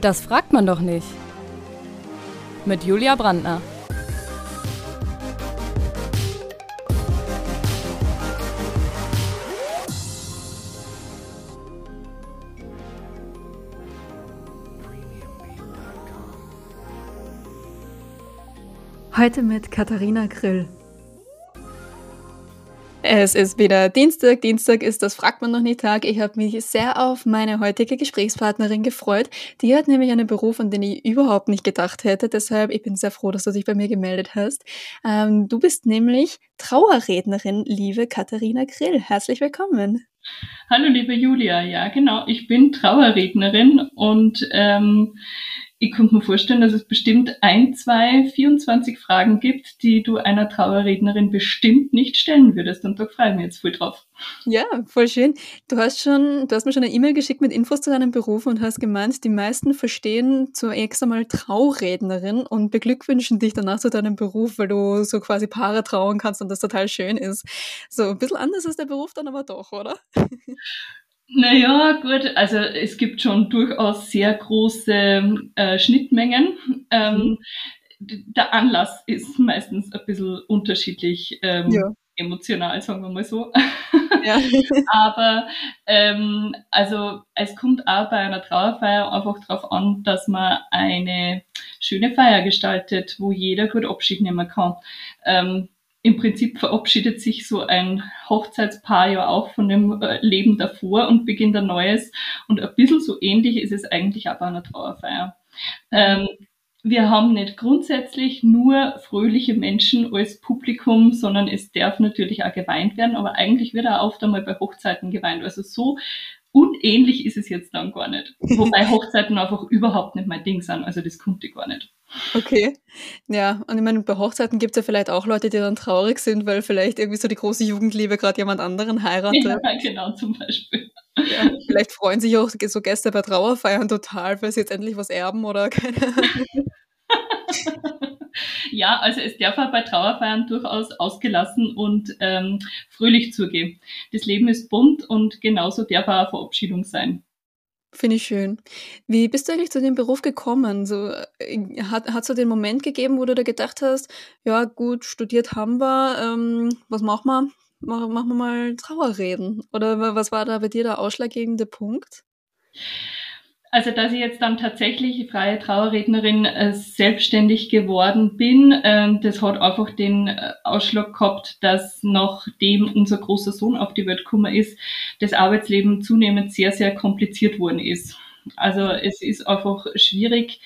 Das fragt man doch nicht. Mit Julia Brandner. Heute mit Katharina Grill. Es ist wieder Dienstag. Dienstag ist das Fragt man noch nie Tag. Ich habe mich sehr auf meine heutige Gesprächspartnerin gefreut. Die hat nämlich einen Beruf, an den ich überhaupt nicht gedacht hätte. Deshalb, ich bin sehr froh, dass du dich bei mir gemeldet hast. Ähm, du bist nämlich Trauerrednerin, liebe Katharina Grill. Herzlich willkommen. Hallo, liebe Julia. Ja, genau. Ich bin Trauerrednerin und ähm, ich könnte mir vorstellen, dass es bestimmt ein, zwei, 24 Fragen gibt, die du einer Trauerrednerin bestimmt nicht stellen würdest. Und da freue ich mich jetzt voll drauf. Ja, voll schön. Du hast schon, du hast mir schon eine E-Mail geschickt mit Infos zu deinem Beruf und hast gemeint, die meisten verstehen zunächst einmal Traurednerin und beglückwünschen dich danach zu deinem Beruf, weil du so quasi Paare trauen kannst und das total schön ist. So ein bisschen anders ist der Beruf dann aber doch, oder? Naja, gut, also es gibt schon durchaus sehr große äh, Schnittmengen. Ähm, der Anlass ist meistens ein bisschen unterschiedlich ähm, ja. emotional, sagen wir mal so. Ja. Aber ähm, also es kommt auch bei einer Trauerfeier einfach darauf an, dass man eine schöne Feier gestaltet, wo jeder gut Abschied nehmen kann. Ähm, im Prinzip verabschiedet sich so ein Hochzeitspaar ja auch von dem äh, Leben davor und beginnt ein neues. Und ein bisschen so ähnlich ist es eigentlich auch bei einer Trauerfeier. Ähm, wir haben nicht grundsätzlich nur fröhliche Menschen als Publikum, sondern es darf natürlich auch geweint werden, aber eigentlich wird auch oft einmal bei Hochzeiten geweint. Also so unähnlich ist es jetzt dann gar nicht. Wobei Hochzeiten einfach überhaupt nicht mein Ding sind, also das konnte ich gar nicht. Okay. Ja, und ich meine, bei Hochzeiten gibt es ja vielleicht auch Leute, die dann traurig sind, weil vielleicht irgendwie so die große Jugendliebe gerade jemand anderen heiratet. Ja, genau, zum Beispiel. Ja, vielleicht freuen sich auch so Gäste bei Trauerfeiern total, weil sie jetzt endlich was erben oder keine Ahnung. ja, also es darf auch bei Trauerfeiern durchaus ausgelassen und ähm, fröhlich zugehen. Das Leben ist bunt und genauso darf auch Verabschiedung sein. Finde ich schön. Wie bist du eigentlich zu dem Beruf gekommen? So, äh, hat es so den Moment gegeben, wo du da gedacht hast, ja gut, studiert haben wir, ähm, was machen wir? Machen wir mal Trauerreden. Oder was war da bei dir der ausschlaggebende Punkt? Also, dass ich jetzt dann tatsächlich freie Trauerrednerin äh, selbstständig geworden bin, äh, das hat einfach den äh, Ausschlag gehabt, dass nachdem unser großer Sohn auf die Welt gekommen ist, das Arbeitsleben zunehmend sehr, sehr kompliziert worden ist. Also es ist einfach schwierig.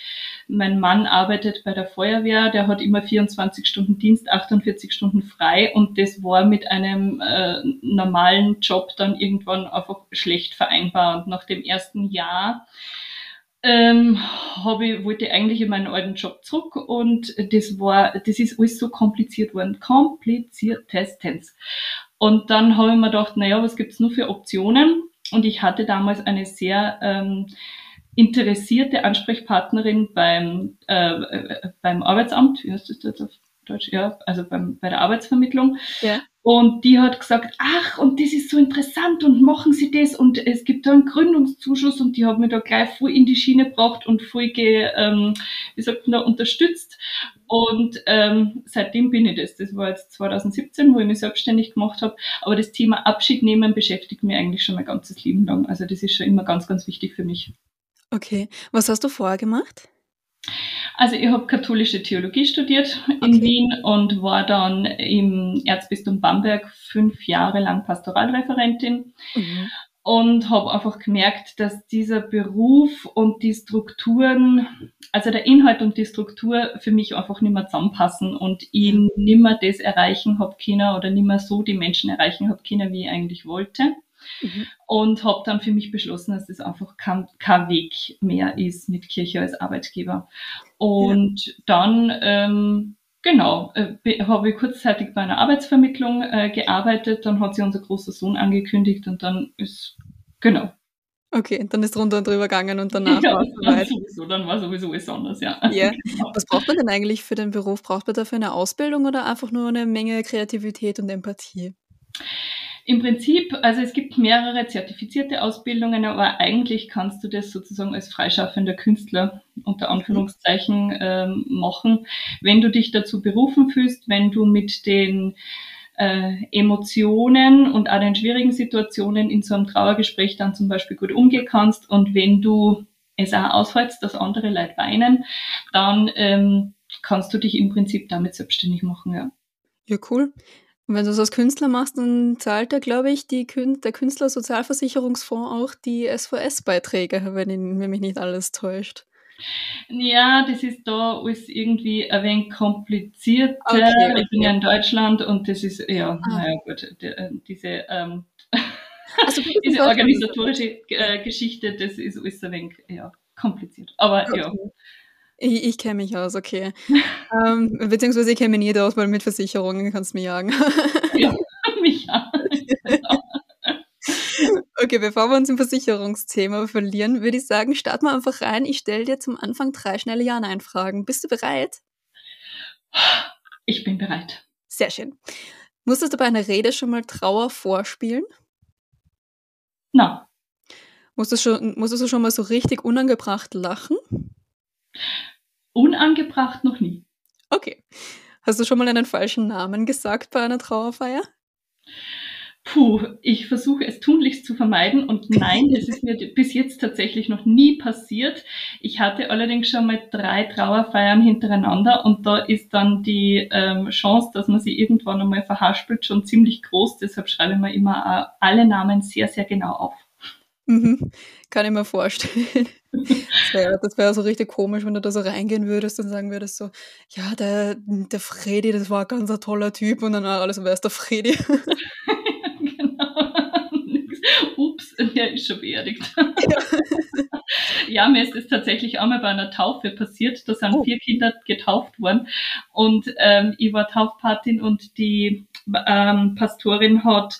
Mein Mann arbeitet bei der Feuerwehr, der hat immer 24 Stunden Dienst, 48 Stunden frei und das war mit einem äh, normalen Job dann irgendwann einfach schlecht vereinbar. Und nach dem ersten Jahr ähm, habe ich, wollte ich eigentlich in meinen alten Job zurück und das war, das ist alles so kompliziert worden. Kompliziertestens. Und dann habe ich mir gedacht, naja, was gibt's nur für Optionen? Und ich hatte damals eine sehr ähm, interessierte Ansprechpartnerin beim, äh, äh, beim Arbeitsamt, wie heißt das jetzt auf Deutsch? Ja, also beim, bei der Arbeitsvermittlung. Ja. Und die hat gesagt, ach, und das ist so interessant und machen Sie das und es gibt da einen Gründungszuschuss und die hat mich da gleich voll in die Schiene gebracht und voll, ge, ähm, wie sagt man da, unterstützt. Und ähm, seitdem bin ich das. Das war jetzt 2017, wo ich mich selbstständig gemacht habe. Aber das Thema Abschied nehmen beschäftigt mich eigentlich schon mein ganzes Leben lang. Also das ist schon immer ganz, ganz wichtig für mich. Okay. Was hast du vorher gemacht? Also ich habe katholische Theologie studiert in okay. Wien und war dann im Erzbistum Bamberg fünf Jahre lang Pastoralreferentin. Mhm. Und habe einfach gemerkt, dass dieser Beruf und die Strukturen, also der Inhalt und die Struktur für mich einfach nicht mehr zusammenpassen und ich nicht mehr das erreichen habe können oder nicht mehr so die Menschen erreichen habe können, wie ich eigentlich wollte. Mhm. Und habe dann für mich beschlossen, dass das einfach kein, kein, Weg mehr ist mit Kirche als Arbeitgeber. Und ja. dann, ähm, genau, äh, habe ich kurzzeitig bei einer Arbeitsvermittlung äh, gearbeitet. Dann hat sich unser großer Sohn angekündigt und dann ist, genau. Okay, dann ist runter und drüber gegangen und danach ja, war es soweit. Sowieso, dann war sowieso alles anders, ja. Ja. Genau. Was braucht man denn eigentlich für den Beruf? Braucht man dafür eine Ausbildung oder einfach nur eine Menge Kreativität und Empathie? Im Prinzip, also es gibt mehrere zertifizierte Ausbildungen, aber eigentlich kannst du das sozusagen als freischaffender Künstler unter Anführungszeichen ähm, machen, wenn du dich dazu berufen fühlst, wenn du mit den äh, Emotionen und auch den schwierigen Situationen in so einem Trauergespräch dann zum Beispiel gut umgehen kannst und wenn du es auch aushältst, dass andere Leute weinen, dann ähm, kannst du dich im Prinzip damit selbstständig machen, ja. Ja, cool. Und wenn du es als Künstler machst, dann zahlt ja, glaube ich, die Kün der Künstlersozialversicherungsfonds auch die SVS-Beiträge, wenn, wenn mich nicht alles täuscht. Ja, das ist da alles irgendwie ein wenig komplizierter. Okay, okay. Ich bin ja in Deutschland und das ist, ja, ah. naja, gut, äh, diese, ähm, also, diese organisatorische äh, Geschichte, das ist alles ein wenig, ja, kompliziert. Aber okay. ja. Ich, ich kenne mich aus, okay. ähm, beziehungsweise ich kenne mich nicht aus, weil mit Versicherungen kannst du mich jagen. ja, mich auch. Okay, bevor wir uns im Versicherungsthema verlieren, würde ich sagen, starten wir einfach rein. Ich stelle dir zum Anfang drei schnelle Ja-Nein-Fragen. Bist du bereit? Ich bin bereit. Sehr schön. Musstest du bei einer Rede schon mal Trauer vorspielen? Na. Musstest du, schon, musstest du schon mal so richtig unangebracht lachen? Unangebracht noch nie. Okay. Hast du schon mal einen falschen Namen gesagt bei einer Trauerfeier? Puh, ich versuche es tunlichst zu vermeiden und nein, es ist mir bis jetzt tatsächlich noch nie passiert. Ich hatte allerdings schon mal drei Trauerfeiern hintereinander und da ist dann die ähm, Chance, dass man sie irgendwann einmal verhaspelt, schon ziemlich groß. Deshalb schreibe ich mir immer alle Namen sehr, sehr genau auf. Mhm. Kann ich mir vorstellen. Das wäre wär so richtig komisch, wenn du da so reingehen würdest und sagen würdest so, ja, der, der Freddy, das war ein ganz ein toller Typ und dann alles, wer ist der Freddy? Ups, der ist schon beerdigt. Ja. ja, mir ist es tatsächlich einmal bei einer Taufe passiert. Da sind oh. vier Kinder getauft worden und ähm, ich war Taufpatin und die ähm, Pastorin hat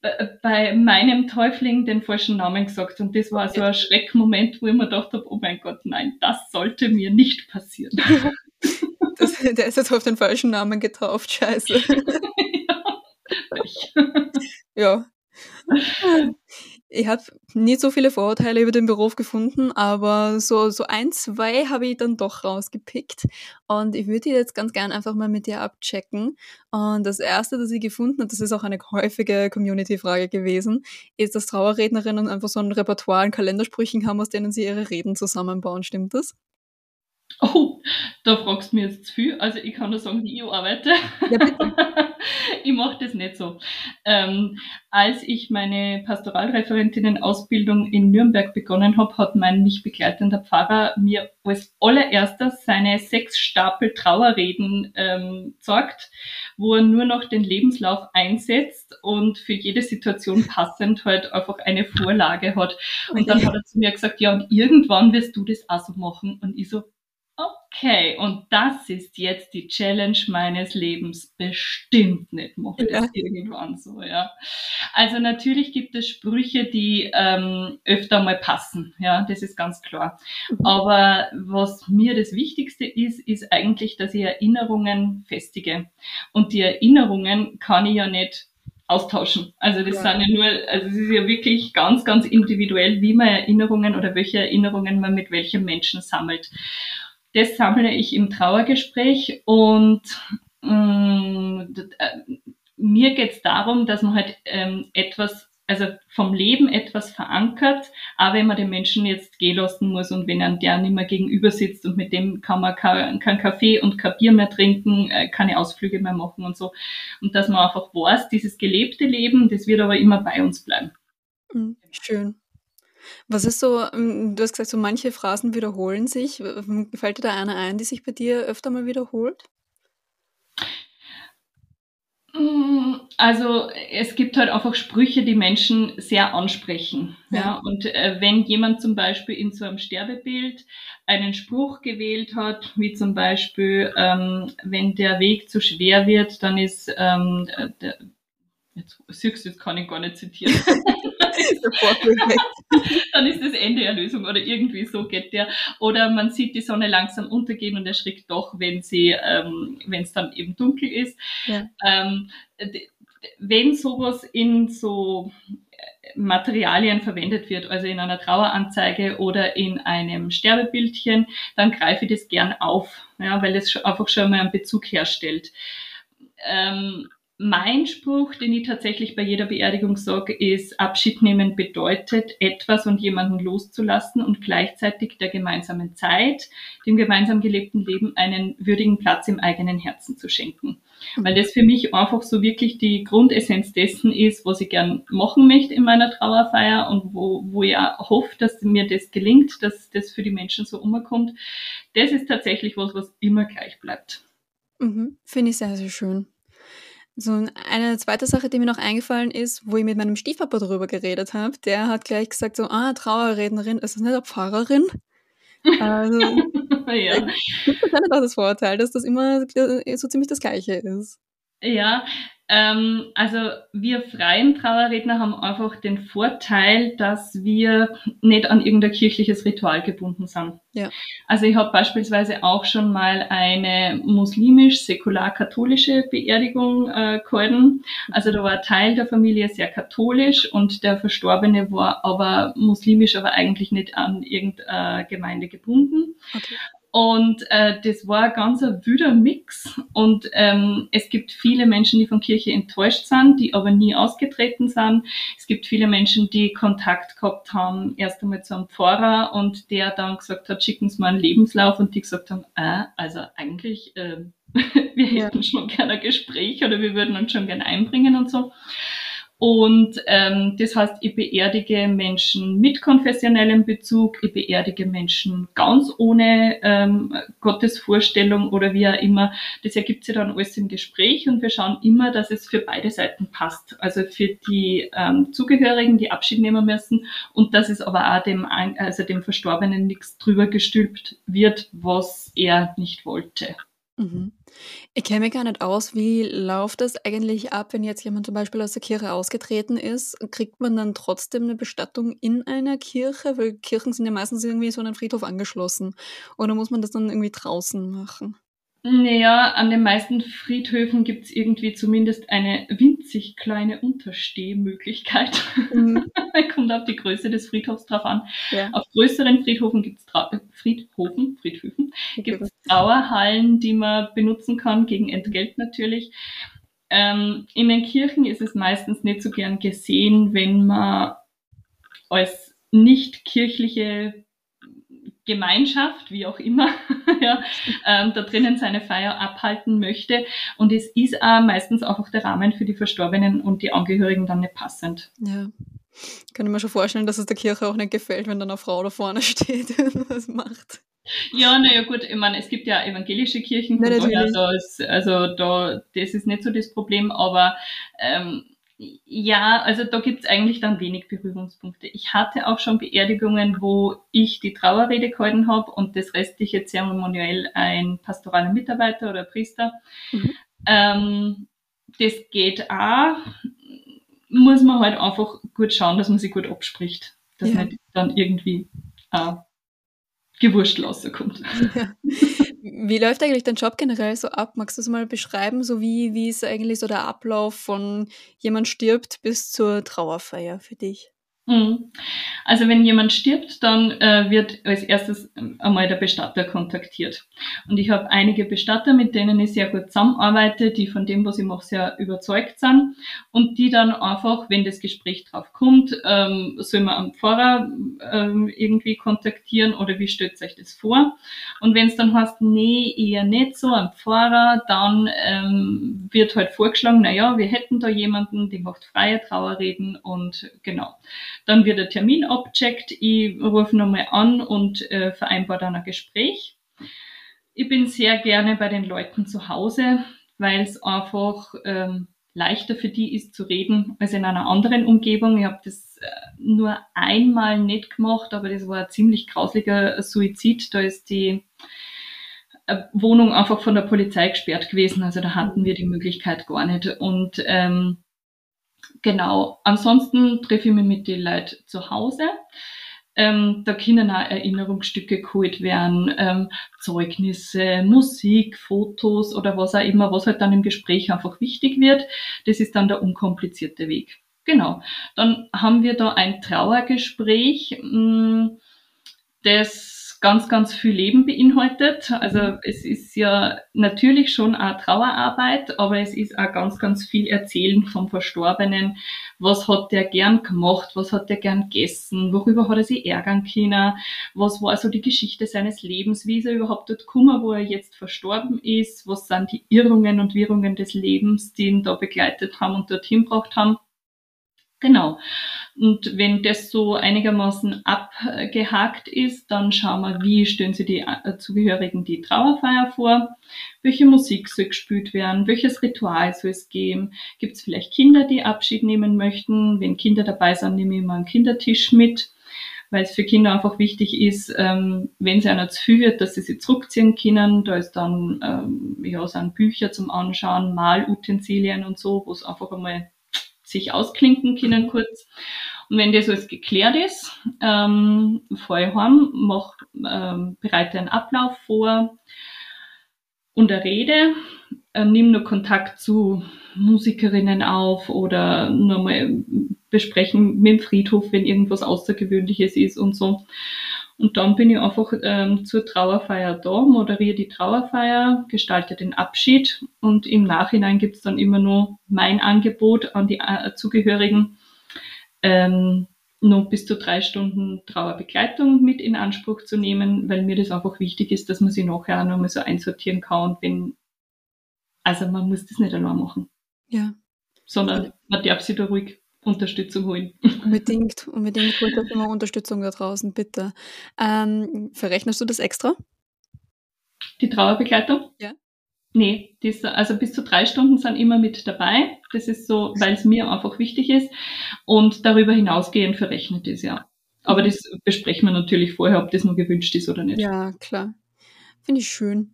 bei meinem Täufling den falschen Namen gesagt. Und das war so ein Schreckmoment, wo ich mir gedacht habe, oh mein Gott, nein, das sollte mir nicht passieren. Das, der ist jetzt auf den falschen Namen getauft, scheiße. ja. Ich habe nicht so viele Vorurteile über den Beruf gefunden, aber so, so ein, zwei habe ich dann doch rausgepickt. Und ich würde jetzt ganz gern einfach mal mit dir abchecken. Und das erste, das ich gefunden habe, das ist auch eine häufige Community-Frage gewesen, ist, dass Trauerrednerinnen einfach so ein Repertoire an Kalendersprüchen haben, aus denen sie ihre Reden zusammenbauen. Stimmt das? Oh, da fragst du mir jetzt zu viel. Also ich kann nur sagen, wie ich arbeite. Ja, ich mache das nicht so. Ähm, als ich meine Pastoralreferentinnen-Ausbildung in Nürnberg begonnen habe, hat mein mich begleitender Pfarrer mir als allererstes seine sechs Stapel Trauerreden ähm, zeigt, wo er nur noch den Lebenslauf einsetzt und für jede Situation passend halt einfach eine Vorlage hat. Und dann hat er zu mir gesagt, ja, und irgendwann wirst du das auch so machen. Und ich so, okay, und das ist jetzt die Challenge meines Lebens. Bestimmt nicht mache ich ja. das irgendwann so, ja. Also natürlich gibt es Sprüche, die ähm, öfter mal passen, ja, das ist ganz klar. Mhm. Aber was mir das Wichtigste ist, ist eigentlich, dass ich Erinnerungen festige. Und die Erinnerungen kann ich ja nicht austauschen. Also das ja. sind ja nur, also es ist ja wirklich ganz, ganz individuell, wie man Erinnerungen oder welche Erinnerungen man mit welchem Menschen sammelt das sammle ich im Trauergespräch und ähm, mir geht es darum, dass man halt ähm, etwas, also vom Leben etwas verankert, aber wenn man den Menschen jetzt gehen lassen muss und wenn er der nicht mehr gegenüber sitzt und mit dem kann man kein, kein Kaffee und kein Bier mehr trinken, äh, keine Ausflüge mehr machen und so. Und dass man einfach weiß, dieses gelebte Leben, das wird aber immer bei uns bleiben. Mhm, schön. Was ist so, ähm, du hast gesagt, so manche Phrasen wiederholen sich. Fällt dir da eine ein, die sich bei dir öfter mal wiederholt? Mm, also es gibt halt einfach Sprüche, die Menschen sehr ansprechen. Ja. ja. Und äh, wenn jemand zum Beispiel in so einem Sterbebild einen Spruch gewählt hat, wie zum Beispiel, ähm, wenn der Weg zu schwer wird, dann ist ähm, der, jetzt jetzt kann ich gar nicht zitieren. Dann ist das Ende Erlösung oder irgendwie so geht der. Oder man sieht die Sonne langsam untergehen und erschrickt doch, wenn sie, ähm, wenn es dann eben dunkel ist. Ja. Ähm, wenn sowas in so Materialien verwendet wird, also in einer Traueranzeige oder in einem Sterbebildchen, dann greife ich das gern auf, ja, weil es einfach schon mal einen Bezug herstellt. Ähm, mein Spruch, den ich tatsächlich bei jeder Beerdigung sage, ist, Abschied nehmen bedeutet, etwas und jemanden loszulassen und gleichzeitig der gemeinsamen Zeit, dem gemeinsam gelebten Leben einen würdigen Platz im eigenen Herzen zu schenken. Weil das für mich einfach so wirklich die Grundessenz dessen ist, was ich gern machen möchte in meiner Trauerfeier und wo, wo ich auch hoffe, dass mir das gelingt, dass das für die Menschen so umkommt. Das ist tatsächlich was, was immer gleich bleibt. Mhm. Finde ich sehr, sehr schön. So eine zweite Sache, die mir noch eingefallen ist, wo ich mit meinem Stiefpapa darüber geredet habe, der hat gleich gesagt so, ah, Trauerrednerin, ist das nicht eine Pfarrerin? Also, ja. es nicht auch das Vorurteil, dass das immer so ziemlich das Gleiche ist. Ja, ähm, also wir freien Trauerredner haben einfach den Vorteil, dass wir nicht an irgendein kirchliches Ritual gebunden sind. Ja. Also ich habe beispielsweise auch schon mal eine muslimisch-säkular-katholische Beerdigung äh, gehalten. Also da war ein Teil der Familie sehr katholisch und der Verstorbene war aber muslimisch, aber eigentlich nicht an irgendeine Gemeinde gebunden. Okay. Und äh, das war ganz ein wüder Mix. Und ähm, es gibt viele Menschen, die von Kirche enttäuscht sind, die aber nie ausgetreten sind. Es gibt viele Menschen, die Kontakt gehabt haben, erst einmal zu einem Pfarrer und der dann gesagt hat, schicken Sie mal einen Lebenslauf und die gesagt haben, äh, also eigentlich, äh, wir hätten ja. schon gerne ein Gespräch oder wir würden uns schon gerne einbringen und so. Und ähm, das heißt, ich beerdige Menschen mit konfessionellem Bezug, ich beerdige Menschen ganz ohne ähm, Gottesvorstellung oder wie auch immer. Das ergibt sich dann alles im Gespräch und wir schauen immer, dass es für beide Seiten passt. Also für die ähm, Zugehörigen, die Abschied nehmen müssen und dass es aber auch dem, also dem Verstorbenen nichts drüber gestülpt wird, was er nicht wollte. Mhm. Ich kenne mich gar nicht aus. Wie läuft das eigentlich ab, wenn jetzt jemand zum Beispiel aus der Kirche ausgetreten ist? Kriegt man dann trotzdem eine Bestattung in einer Kirche? Weil Kirchen sind ja meistens irgendwie so an einen Friedhof angeschlossen. Oder muss man das dann irgendwie draußen machen? Naja, an den meisten Friedhöfen gibt es irgendwie zumindest eine winzig kleine Unterstehmöglichkeit. Mhm. Kommt auf die Größe des Friedhofs drauf an. Ja. Auf größeren Friedhofen gibt es Friedhofen, Friedhöfen, gibt es Trauerhallen, die man benutzen kann, gegen Entgelt natürlich. Ähm, in den Kirchen ist es meistens nicht so gern gesehen, wenn man als nicht kirchliche Gemeinschaft, wie auch immer, ja, ähm, da drinnen seine Feier abhalten möchte. Und es ist auch meistens einfach der Rahmen für die Verstorbenen und die Angehörigen dann nicht passend. Ja. Kann ich mir schon vorstellen, dass es der Kirche auch nicht gefällt, wenn dann eine Frau da vorne steht und was macht. Ja, naja, gut, ich meine, es gibt ja evangelische Kirchen, von daher, da ist, also da, das ist nicht so das Problem, aber ähm, ja, also da gibt's eigentlich dann wenig Berührungspunkte. Ich hatte auch schon Beerdigungen, wo ich die Trauerrede gehalten habe und das restliche Zeremoniell ein pastoraler Mitarbeiter oder Priester. Mhm. Ähm, das geht auch. Muss man halt einfach gut schauen, dass man sich gut abspricht. Dass ja. nicht dann irgendwie äh, gewurscht rauskommt. Ja. Wie läuft eigentlich dein Job generell so ab? Magst du es mal beschreiben, so wie, wie ist eigentlich so der Ablauf von jemand stirbt bis zur Trauerfeier für dich? Mhm. Also wenn jemand stirbt, dann äh, wird als erstes ähm, einmal der Bestatter kontaktiert. Und ich habe einige Bestatter, mit denen ich sehr gut zusammenarbeite, die von dem, was ich mache, sehr überzeugt sind und die dann einfach, wenn das Gespräch drauf kommt, ähm, soll man am Pfarrer ähm, irgendwie kontaktieren oder wie stellt euch das vor? Und wenn es dann heißt, nee, eher nicht so, am Pfarrer, dann ähm, wird halt vorgeschlagen, na ja, wir hätten da jemanden, der macht freie Trauerreden und genau. Dann wird der Termin abcheckt. Ich rufe nochmal an und äh, vereinbare dann ein Gespräch. Ich bin sehr gerne bei den Leuten zu Hause, weil es einfach ähm, leichter für die ist zu reden als in einer anderen Umgebung. Ich habe das äh, nur einmal nicht gemacht, aber das war ein ziemlich grausliger Suizid. Da ist die äh, Wohnung einfach von der Polizei gesperrt gewesen. Also da hatten wir die Möglichkeit gar nicht. Und ähm, Genau. Ansonsten treffe ich mich mit den Leuten zu Hause. Ähm, da können auch Erinnerungsstücke geholt werden, ähm, Zeugnisse, Musik, Fotos oder was auch immer, was halt dann im Gespräch einfach wichtig wird. Das ist dann der unkomplizierte Weg. Genau. Dann haben wir da ein Trauergespräch, mh, ganz, ganz viel Leben beinhaltet. Also mhm. es ist ja natürlich schon auch Trauerarbeit, aber es ist auch ganz, ganz viel Erzählen vom Verstorbenen. Was hat der gern gemacht? Was hat der gern gegessen? Worüber hat er sich ärgern können? Was war so die Geschichte seines Lebens? Wie ist er überhaupt dort gekommen, wo er jetzt verstorben ist? Was sind die Irrungen und Wirrungen des Lebens, die ihn da begleitet haben und dorthin gebracht haben? Genau. Und wenn das so einigermaßen abgehakt ist, dann schauen wir, wie stellen Sie die äh, Zugehörigen die Trauerfeier vor, welche Musik soll gespielt werden, welches Ritual soll es geben, gibt es vielleicht Kinder, die Abschied nehmen möchten. Wenn Kinder dabei sind, nehme ich mal einen Kindertisch mit, weil es für Kinder einfach wichtig ist, ähm, wenn sie einer zu viel wird, dass sie sich zurückziehen können. Da ist dann, ähm, ja, sind Bücher zum Anschauen, Malutensilien und so, wo es einfach einmal sich ausklinken können kurz. Und wenn das alles geklärt ist, ähm, fahre ich heim, mach, ähm, bereite einen Ablauf vor und eine Rede, äh, nimm nur Kontakt zu Musikerinnen auf oder nur mal besprechen mit dem Friedhof, wenn irgendwas Außergewöhnliches ist und so. Und dann bin ich einfach ähm, zur Trauerfeier da, moderiere die Trauerfeier, gestalte den Abschied und im Nachhinein gibt's dann immer nur mein Angebot an die äh, Zugehörigen, ähm, noch bis zu drei Stunden Trauerbegleitung mit in Anspruch zu nehmen, weil mir das einfach wichtig ist, dass man sie nachher auch nochmal so einsortieren kann und wenn, also man muss das nicht allein machen. Ja. Sondern man darf sich da ruhig Unterstützung holen. Unbedingt, unbedingt holt euch immer Unterstützung da draußen, bitte. Ähm, verrechnest du das extra? Die Trauerbegleitung? Ja. Nee, das, also bis zu drei Stunden sind immer mit dabei. Das ist so, weil es mir einfach wichtig ist. Und darüber hinausgehend verrechnet ist ja. Aber das besprechen wir natürlich vorher, ob das nur gewünscht ist oder nicht. Ja, klar. Finde ich schön.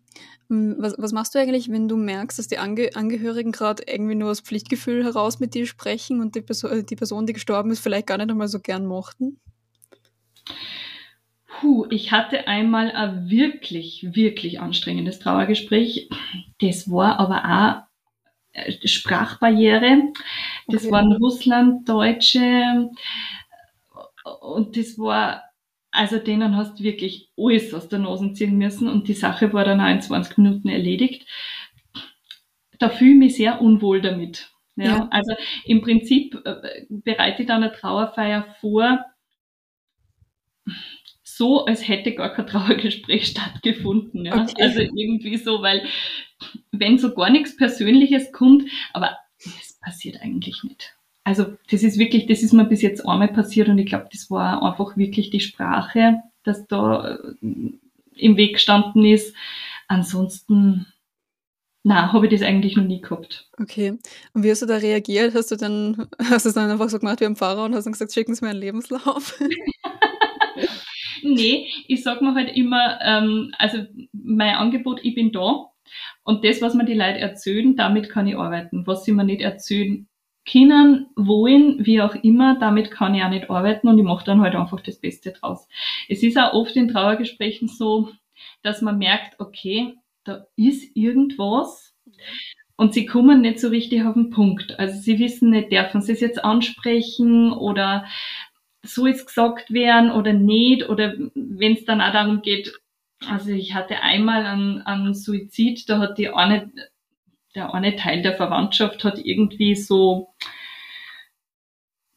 Hm, was, was machst du eigentlich, wenn du merkst, dass die Ange Angehörigen gerade irgendwie nur aus Pflichtgefühl heraus mit dir sprechen und die, Perso äh, die Person, die gestorben ist, vielleicht gar nicht einmal so gern mochten? Puh, ich hatte einmal ein wirklich, wirklich anstrengendes Trauergespräch. Das war aber auch Sprachbarriere. Das okay. waren Russlanddeutsche und das war also denen hast du wirklich alles aus der Nase ziehen müssen und die Sache war dann auch in 20 Minuten erledigt. Da fühle ich mich sehr unwohl damit. Ja, ja. Also im Prinzip äh, bereite ich dann eine Trauerfeier vor, so als hätte gar kein Trauergespräch stattgefunden. Ja? Okay. Also irgendwie so, weil wenn so gar nichts Persönliches kommt, aber es passiert eigentlich nicht also das ist wirklich, das ist mir bis jetzt einmal passiert und ich glaube, das war einfach wirklich die Sprache, dass da äh, im Weg gestanden ist. Ansonsten, na, habe ich das eigentlich noch nie gehabt. Okay. Und wie hast du da reagiert? Hast du dann, hast du es dann einfach so gemacht wie am Fahrer und hast dann gesagt, schicken Sie mir einen Lebenslauf? nee, ich sag mir halt immer, ähm, also mein Angebot, ich bin da und das, was mir die Leute erzählen, damit kann ich arbeiten. Was sie mir nicht erzählen, können, wollen, wie auch immer, damit kann ich auch nicht arbeiten und ich mache dann halt einfach das Beste draus. Es ist auch oft in Trauergesprächen so, dass man merkt, okay, da ist irgendwas und sie kommen nicht so richtig auf den Punkt. Also sie wissen nicht, dürfen sie es jetzt ansprechen oder so ist gesagt werden oder nicht oder wenn es dann auch darum geht, also ich hatte einmal einen, einen Suizid, da hat die eine der eine Teil der Verwandtschaft hat irgendwie so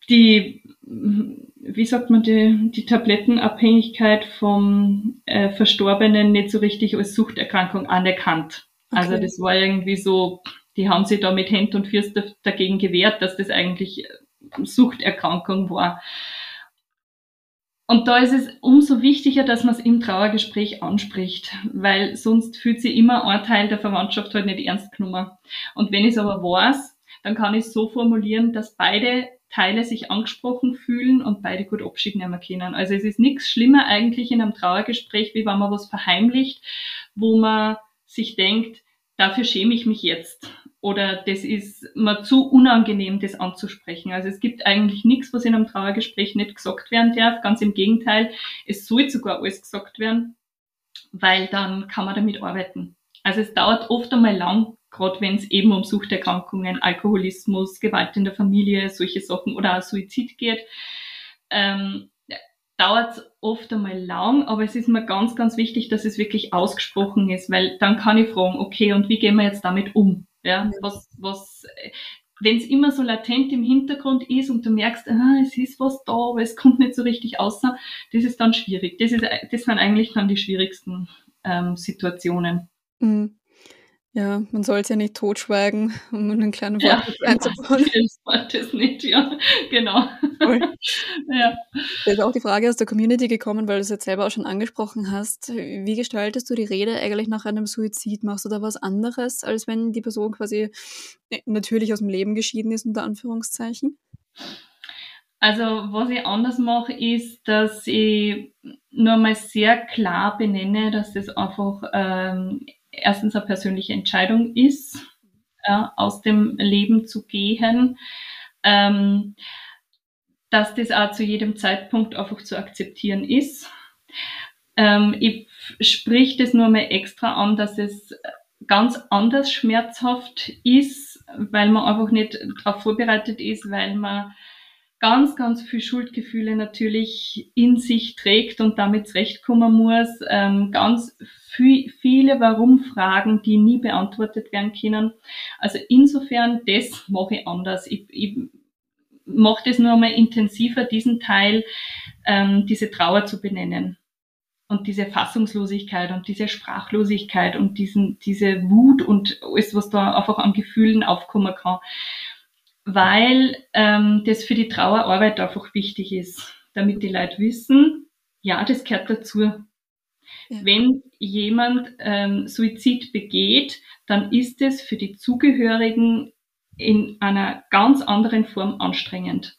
die, wie sagt man, die, die Tablettenabhängigkeit vom äh, Verstorbenen nicht so richtig als Suchterkrankung anerkannt. Also okay. Also das war irgendwie so, die haben sich da mit Händ und Fürst dagegen gewehrt, dass das eigentlich Suchterkrankung war. Und da ist es umso wichtiger, dass man es im Trauergespräch anspricht, weil sonst fühlt sich immer ein Teil der Verwandtschaft halt nicht ernst genommen. Und wenn ich es aber weiß, dann kann ich es so formulieren, dass beide Teile sich angesprochen fühlen und beide gut Abschied nehmen können. Also es ist nichts schlimmer eigentlich in einem Trauergespräch, wie wenn man was verheimlicht, wo man sich denkt, dafür schäme ich mich jetzt. Oder das ist mir zu unangenehm, das anzusprechen. Also es gibt eigentlich nichts, was in einem Trauergespräch nicht gesagt werden darf. Ganz im Gegenteil, es soll sogar alles gesagt werden, weil dann kann man damit arbeiten. Also es dauert oft einmal lang, gerade wenn es eben um Suchterkrankungen, Alkoholismus, Gewalt in der Familie, solche Sachen oder auch Suizid geht. Ähm, dauert es oft einmal lang, aber es ist mir ganz, ganz wichtig, dass es wirklich ausgesprochen ist, weil dann kann ich fragen, okay, und wie gehen wir jetzt damit um? Ja, was, was, wenn es immer so latent im Hintergrund ist und du merkst, ah, es ist was da, aber es kommt nicht so richtig aus, das ist dann schwierig. Das, ist, das sind eigentlich dann die schwierigsten ähm, Situationen. Mhm. Ja, man soll es ja nicht totschweigen, um einen kleinen Wort ja, einzubauen. Das nicht, ja, genau. ja. Da ist auch die Frage aus der Community gekommen, weil du es jetzt selber auch schon angesprochen hast. Wie gestaltest du die Rede eigentlich nach einem Suizid? Machst du da was anderes, als wenn die Person quasi äh, natürlich aus dem Leben geschieden ist, unter Anführungszeichen? Also, was ich anders mache, ist, dass ich nur mal sehr klar benenne, dass das einfach ähm, erstens eine persönliche Entscheidung ist, ja, aus dem Leben zu gehen, ähm, dass das auch zu jedem Zeitpunkt einfach zu akzeptieren ist. Ähm, ich sprich das nur mal extra an, dass es ganz anders schmerzhaft ist, weil man einfach nicht darauf vorbereitet ist, weil man ganz, ganz viel Schuldgefühle natürlich in sich trägt und damit zurechtkommen muss. Ähm, ganz viel, viele Warum-Fragen, die nie beantwortet werden können. Also insofern, das mache ich anders. Ich, ich mache das nur einmal intensiver, diesen Teil, ähm, diese Trauer zu benennen. Und diese Fassungslosigkeit und diese Sprachlosigkeit und diesen, diese Wut und alles, was da einfach an Gefühlen aufkommen kann weil ähm, das für die Trauerarbeit einfach wichtig ist, damit die Leute wissen, ja, das gehört dazu. Ja. Wenn jemand ähm, Suizid begeht, dann ist es für die Zugehörigen in einer ganz anderen Form anstrengend.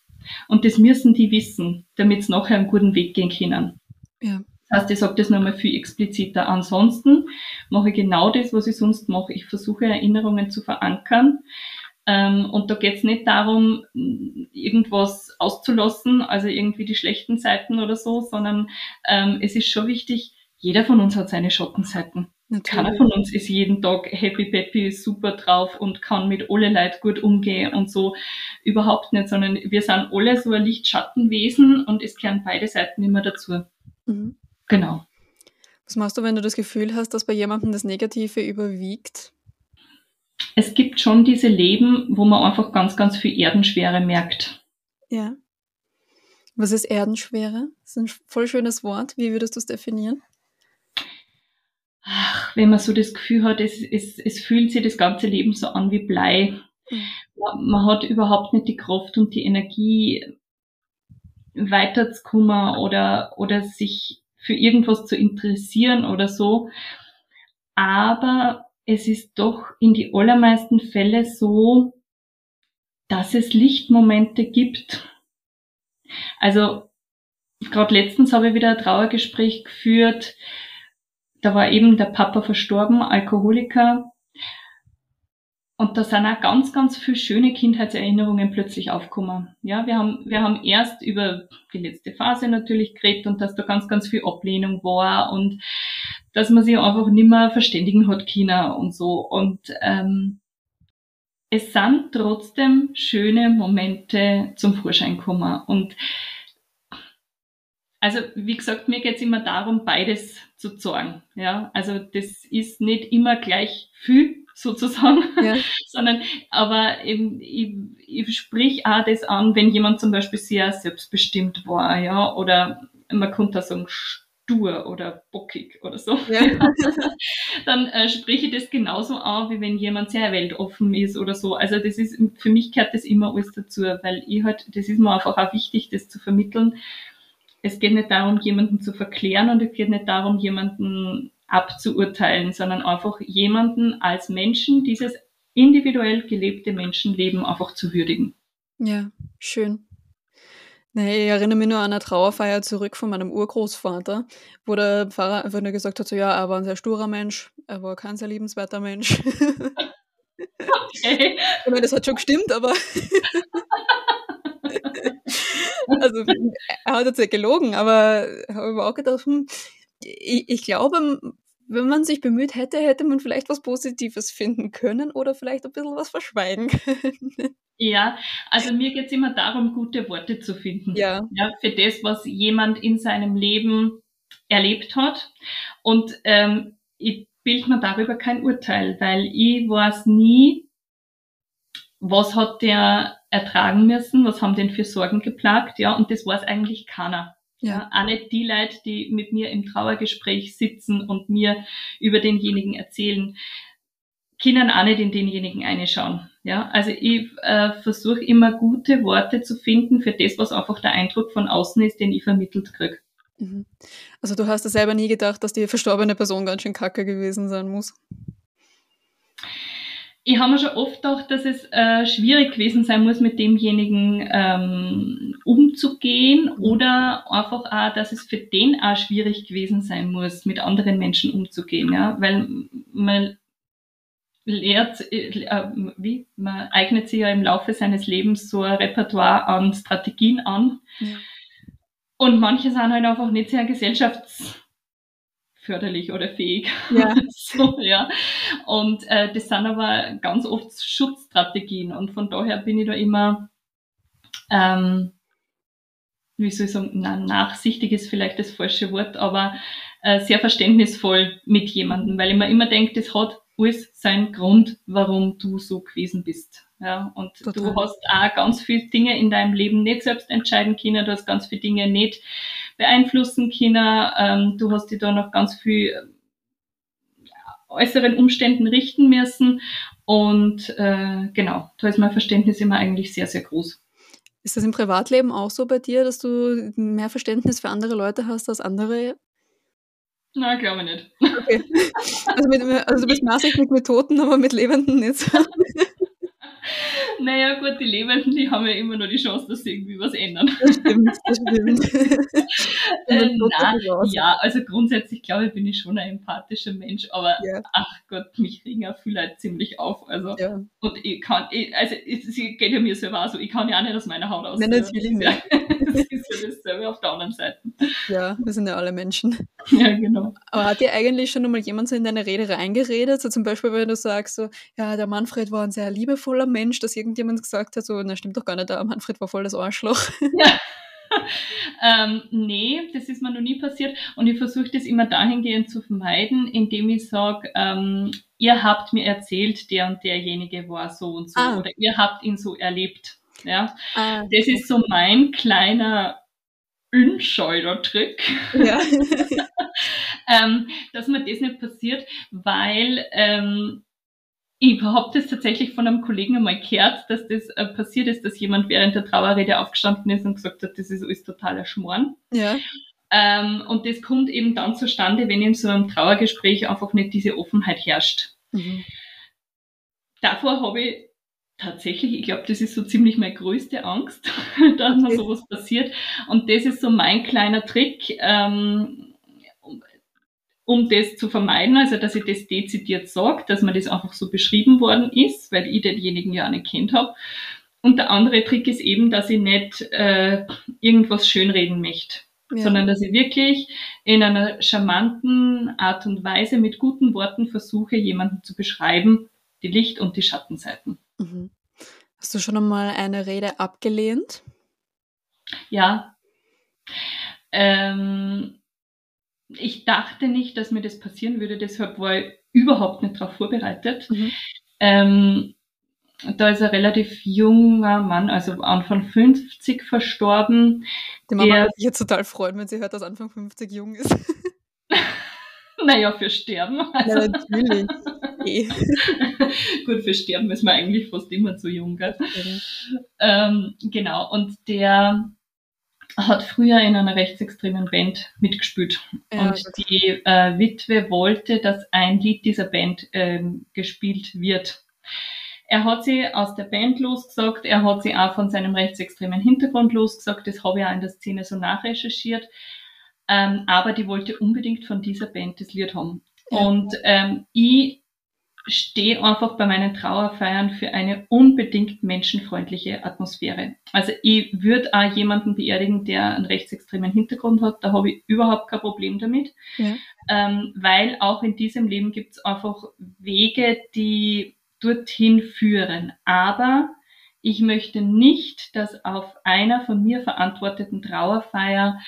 Und das müssen die wissen, damit es nachher einen guten Weg gehen können. Ja. Das heißt, ich sage das nochmal viel expliziter. Ansonsten mache ich genau das, was ich sonst mache. Ich versuche Erinnerungen zu verankern. Ähm, und da geht es nicht darum, irgendwas auszulassen, also irgendwie die schlechten Seiten oder so, sondern ähm, es ist schon wichtig, jeder von uns hat seine Schattenseiten. Natürlich. Keiner von uns ist jeden Tag happy, peppy, super drauf und kann mit alle Leuten gut umgehen und so. Überhaupt nicht, sondern wir sind alle so ein Lichtschattenwesen und es kehren beide Seiten immer dazu. Mhm. Genau. Was machst du, wenn du das Gefühl hast, dass bei jemandem das Negative überwiegt? Es gibt schon diese Leben, wo man einfach ganz, ganz viel Erdenschwere merkt. Ja. Was ist Erdenschwere? Das ist ein voll schönes Wort. Wie würdest du es definieren? Ach, wenn man so das Gefühl hat, es, es, es fühlt sich das ganze Leben so an wie Blei. Mhm. Man hat überhaupt nicht die Kraft und die Energie, weiterzukommen oder, oder sich für irgendwas zu interessieren oder so. Aber es ist doch in die allermeisten Fälle so, dass es Lichtmomente gibt. Also gerade letztens habe ich wieder ein Trauergespräch geführt. Da war eben der Papa verstorben, Alkoholiker. Und da sind auch ganz, ganz viele schöne Kindheitserinnerungen plötzlich aufgekommen. Ja, wir haben, wir haben erst über die letzte Phase natürlich geredet und dass da ganz, ganz viel Ablehnung war und dass man sich einfach nicht mehr verständigen hat China und so. Und ähm, es sind trotzdem schöne Momente zum Vorschein gekommen. Und also wie gesagt, mir geht's immer darum, beides zu zeigen. Ja, also das ist nicht immer gleich viel sozusagen, ja. sondern aber eben, ich, ich sprich auch das an, wenn jemand zum Beispiel sehr selbstbestimmt war, ja, oder man könnte sagen, stur oder bockig oder so, ja. dann äh, spreche ich das genauso an, wie wenn jemand sehr weltoffen ist oder so. Also das ist, für mich gehört das immer alles dazu, weil ich halt, das ist mir einfach auch wichtig, das zu vermitteln. Es geht nicht darum, jemanden zu verklären und es geht nicht darum, jemanden abzuurteilen, sondern einfach jemanden als Menschen, dieses individuell gelebte Menschenleben einfach zu würdigen. Ja, schön. Nee, ich erinnere mich nur an eine Trauerfeier zurück von meinem Urgroßvater, wo der Pfarrer einfach nur gesagt hat, so ja, er war ein sehr sturer Mensch, er war kein sehr liebenswerter Mensch. okay. Ich meine, das hat schon gestimmt, aber. also, er hat jetzt ja gelogen, aber habe ich auch gedacht, hm, ich, ich glaube, wenn man sich bemüht hätte, hätte man vielleicht was Positives finden können oder vielleicht ein bisschen was verschweigen können. Ja, also mir geht es immer darum, gute Worte zu finden. Ja. ja. Für das, was jemand in seinem Leben erlebt hat. Und ähm, ich bild mir darüber kein Urteil, weil ich weiß nie, was hat der ertragen müssen, was haben den für Sorgen geplagt, ja, und das weiß eigentlich keiner. Ja. ja. Auch nicht die Leute, die mit mir im Trauergespräch sitzen und mir über denjenigen erzählen, können auch nicht in denjenigen einschauen. Ja, also ich äh, versuche immer gute Worte zu finden für das, was einfach der Eindruck von außen ist, den ich vermittelt kriege. Mhm. Also du hast ja selber nie gedacht, dass die verstorbene Person ganz schön kacke gewesen sein muss. Ich habe mir schon oft gedacht, dass es äh, schwierig gewesen sein muss, mit demjenigen ähm, umzugehen oder einfach auch, dass es für den auch schwierig gewesen sein muss, mit anderen Menschen umzugehen, ja, weil man lehrt, äh, äh, wie, man eignet sich ja im Laufe seines Lebens so ein Repertoire an Strategien an. Ja. Und manche sind halt einfach nicht sehr gesellschaftsförderlich oder fähig. Ja. so, ja. Und äh, das sind aber ganz oft Schutzstrategien. Und von daher bin ich da immer, ähm, wie soll ich sagen, na, nachsichtig ist vielleicht das falsche Wort, aber äh, sehr verständnisvoll mit jemandem, weil ich mir immer denke, das hat alles seinen Grund, warum du so gewesen bist. Ja, und Total. du hast auch ganz viele Dinge in deinem Leben nicht selbst entscheiden können, du hast ganz viele Dinge nicht beeinflussen können, ähm, du hast dich da noch ganz viel ja, äußeren Umständen richten müssen und äh, genau, da ist mein Verständnis immer eigentlich sehr, sehr groß. Ist das im Privatleben auch so bei dir, dass du mehr Verständnis für andere Leute hast als andere Nein, glaube ich nicht. Okay. Also, mit, also du bist nachsichtig mit Toten, aber mit Lebenden nicht. Naja, gut, die Lebenden, die haben ja immer nur die Chance, dass sie irgendwie was ändern. Das stimmt, das stimmt. äh, nein, ja, also grundsätzlich glaube ich, bin ich schon ein empathischer Mensch, aber ja. ach Gott, mich regen ja viele Leute ziemlich auf. Also, ja. und ich kann, ich, also es geht ja mir selber so, ich kann ja auch nicht aus meiner Haut aus. Nein, natürlich nicht. das ist ja dasselbe auf der anderen Seite. Ja, wir sind ja alle Menschen. Ja, genau. Aber hat dir eigentlich schon mal jemand so in deine Rede reingeredet? So zum Beispiel, wenn du sagst, so, ja, der Manfred war ein sehr liebevoller Mensch, dass irgendjemand gesagt hat, so, na stimmt doch gar nicht, der Manfred war voll das Arschloch. Ja. ähm, nee, das ist mir noch nie passiert und ich versuche das immer dahingehend zu vermeiden, indem ich sage, ähm, ihr habt mir erzählt, der und derjenige war so und so ah. oder ihr habt ihn so erlebt. Ja, ah. das ist so mein kleiner Insider-Trick, ja. ähm, dass mir das nicht passiert, weil ähm, ich habe das tatsächlich von einem Kollegen einmal gehört, dass das äh, passiert ist, dass jemand während der Trauerrede aufgestanden ist und gesagt hat, das ist alles totaler Schmoren. Ja. Ähm, und das kommt eben dann zustande, wenn in so einem Trauergespräch einfach nicht diese Offenheit herrscht. Mhm. Davor habe ich tatsächlich, ich glaube, das ist so ziemlich meine größte Angst, dass okay. mir sowas passiert. Und das ist so mein kleiner Trick. Ähm, um das zu vermeiden, also dass ich das dezidiert sage, dass mir das einfach so beschrieben worden ist, weil ich denjenigen ja auch nicht kennt habe. Und der andere Trick ist eben, dass ich nicht äh, irgendwas schönreden möchte, ja. sondern dass ich wirklich in einer charmanten Art und Weise mit guten Worten versuche, jemanden zu beschreiben, die Licht- und die Schattenseiten. Mhm. Hast du schon einmal eine Rede abgelehnt? Ja. Ähm, ich dachte nicht, dass mir das passieren würde, deshalb war ich überhaupt nicht darauf vorbereitet. Mhm. Ähm, da ist ein relativ junger Mann, also Anfang 50 verstorben. Die Mama der, sich jetzt total freuen, wenn sie hört, dass Anfang 50 jung ist. naja, für Sterben. Also. Ja, natürlich. Eh. Gut, für Sterben ist man eigentlich fast immer zu jung. Gell? Mhm. Ähm, genau, und der hat früher in einer rechtsextremen Band mitgespielt. Ja, und die äh, Witwe wollte, dass ein Lied dieser Band ähm, gespielt wird. Er hat sie aus der Band losgesagt, er hat sie auch von seinem rechtsextremen Hintergrund losgesagt, das habe ich auch in der Szene so nachrecherchiert. Ähm, aber die wollte unbedingt von dieser Band das Lied haben. Ja. Und ähm, ich stehe einfach bei meinen Trauerfeiern für eine unbedingt menschenfreundliche Atmosphäre. Also ich würde auch jemanden beerdigen, der einen rechtsextremen Hintergrund hat. Da habe ich überhaupt kein Problem damit. Ja. Ähm, weil auch in diesem Leben gibt es einfach Wege, die dorthin führen. Aber ich möchte nicht, dass auf einer von mir verantworteten Trauerfeier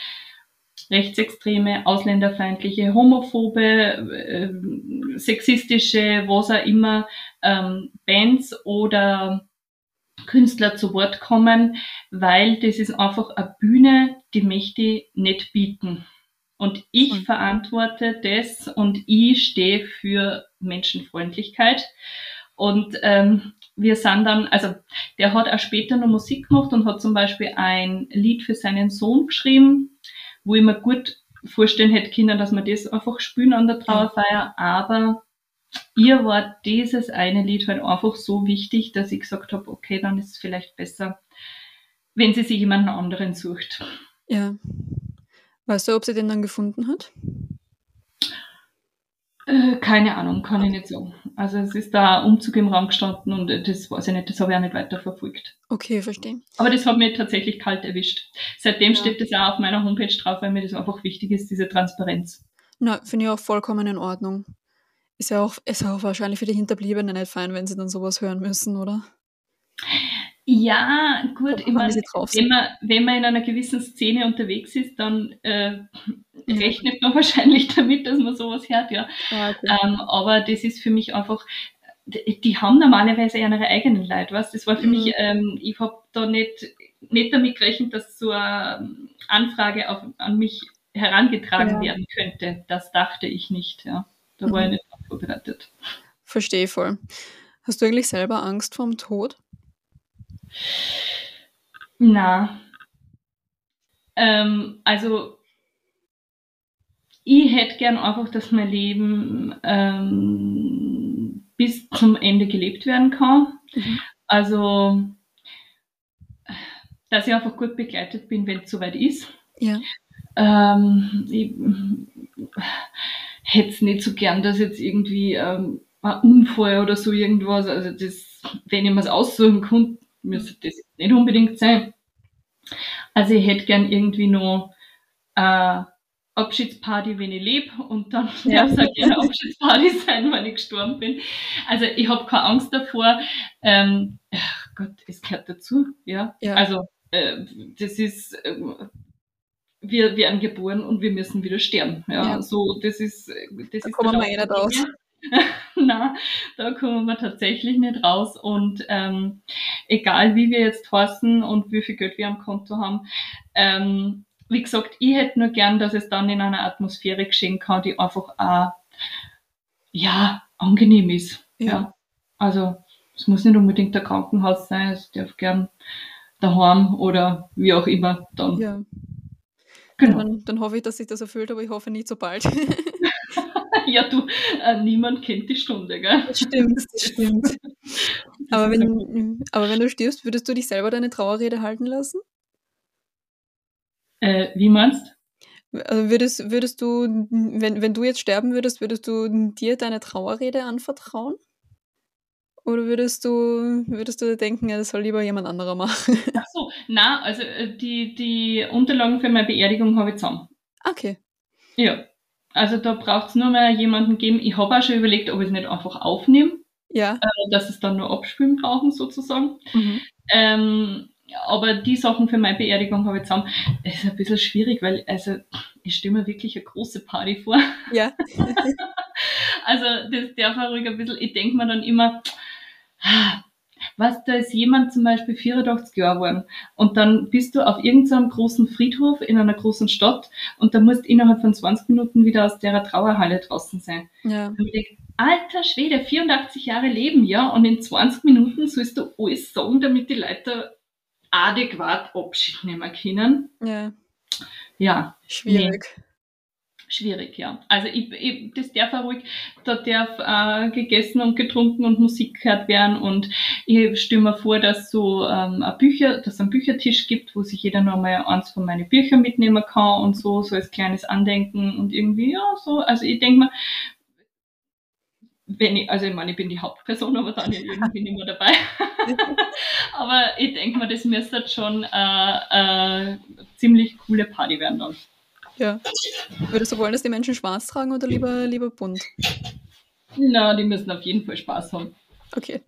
rechtsextreme, ausländerfeindliche, homophobe, äh, sexistische, was auch immer, ähm, Bands oder Künstler zu Wort kommen, weil das ist einfach eine Bühne, die möchte ich nicht bieten. Und ich mhm. verantworte das und ich stehe für Menschenfreundlichkeit. Und ähm, wir sind dann, also der hat auch später noch Musik gemacht und hat zum Beispiel ein Lied für seinen Sohn geschrieben, wo ich mir gut vorstellen hätte können, dass wir das einfach spielen an der Trauerfeier, aber ihr war dieses eine Lied halt einfach so wichtig, dass ich gesagt habe, okay, dann ist es vielleicht besser, wenn sie sich jemanden anderen sucht. Ja. Weißt du, ob sie den dann gefunden hat? Äh, keine Ahnung, kann ich nicht sagen. Also es ist da Umzug im Raum gestanden und das weiß ich nicht, das habe ich auch nicht weiter verfolgt. Okay, verstehe. Aber das hat mir tatsächlich kalt erwischt. Seitdem ja. steht das auch auf meiner Homepage drauf, weil mir das einfach wichtig ist, diese Transparenz. Na, finde ich auch vollkommen in Ordnung. Ist ja auch, ist auch wahrscheinlich für die Hinterbliebenen nicht fein, wenn sie dann sowas hören müssen, oder? Ja, gut, ich meine, wenn man, wenn man in einer gewissen Szene unterwegs ist, dann äh, rechnet man wahrscheinlich damit, dass man sowas hört, ja. ja okay. ähm, aber das ist für mich einfach, die, die haben normalerweise ihre eigenen Leute, was? Das war für mhm. mich, ähm, ich habe da nicht, nicht damit gerechnet, dass so eine Anfrage auf, an mich herangetragen ja. werden könnte. Das dachte ich nicht, ja. Da mhm. war ich mhm. nicht vorbereitet. Verstehe voll. Hast du eigentlich selber Angst vorm Tod? Na. Ähm, also ich hätte gern einfach, dass mein Leben ähm, bis zum Ende gelebt werden kann. Mhm. Also, dass ich einfach gut begleitet bin, wenn es soweit ist. Ja. Ähm, ich hätte es nicht so gern, dass jetzt irgendwie ähm, ein Unfall oder so irgendwas, also das, wenn ich mir es aussuchen könnte, müsste das nicht unbedingt sein. Also ich hätte gern irgendwie noch äh, Abschiedsparty, wenn ich lebe und dann ja. darf es auch gerne Abschiedsparty sein, wenn ich gestorben bin. Also ich habe keine Angst davor. Ähm, ach Gott, es gehört dazu. Ja, ja. also äh, das ist äh, wir werden geboren und wir müssen wieder sterben. Ja, ja. so das ist das da ist kommen wir eh nicht raus. Na, da kommen wir tatsächlich nicht raus. Und ähm, egal wie wir jetzt heißen und wie viel Geld wir am Konto haben, ähm, wie gesagt, ich hätte nur gern, dass es dann in einer Atmosphäre geschehen kann, die einfach auch, ja, angenehm ist. Ja. ja. Also, es muss nicht unbedingt der Krankenhaus sein, es darf gern daheim oder wie auch immer dann. Ja. Genau. Dann, dann hoffe ich, dass sich das erfüllt, aber ich hoffe nicht so bald. ja, du, äh, niemand kennt die Stunde, gell? Das stimmt, das stimmt. aber, wenn, aber wenn du stirbst, würdest du dich selber deine Trauerrede halten lassen? Äh, wie meinst also würdest, würdest du, wenn, wenn du jetzt sterben würdest, würdest du dir deine Trauerrede anvertrauen? Oder würdest du, würdest du denken, ja, das soll lieber jemand anderer machen? Ach so, na, also äh, die, die Unterlagen für meine Beerdigung habe ich zusammen. Okay. Ja. Also da braucht es nur mehr jemanden geben. Ich habe auch schon überlegt, ob ich es nicht einfach aufnehme. Ja. Äh, dass es dann nur abspülen brauchen, sozusagen. Mhm. Ähm, aber die Sachen für meine Beerdigung habe ich zusammen. Es ist ein bisschen schwierig, weil also ich stelle mir wirklich eine große Party vor. Ja. also das darf auch ruhig ein bisschen, ich denke mir dann immer, was, da ist jemand zum Beispiel 84 Jahre geworden und dann bist du auf irgendeinem großen Friedhof in einer großen Stadt und da musst innerhalb von 20 Minuten wieder aus der Trauerhalle draußen sein. Ja. Denke, alter Schwede, 84 Jahre leben, ja, und in 20 Minuten sollst du alles sagen, damit die Leute adäquat Abschied nehmen können. Ja. Ja. Schwierig. Nee. Schwierig, ja. Also ich, ich, das darf auch ruhig, da darf äh, gegessen und getrunken und Musik gehört werden und ich stelle mir vor, dass so ähm, ein Bücher, dass es einen Büchertisch gibt, wo sich jeder nochmal eins von meinen Büchern mitnehmen kann und so, so als kleines Andenken und irgendwie, ja, so. Also ich denke mal, wenn ich, also ich meine, ich bin die Hauptperson, aber dann ja irgendwie nicht mehr dabei. aber ich denke mal, das müsste schon äh, äh, ziemlich coole Party werden dann. Ja. Würdest du wollen, dass die Menschen schwarz tragen oder lieber, lieber bunt? Na, die müssen auf jeden Fall Spaß haben. Okay.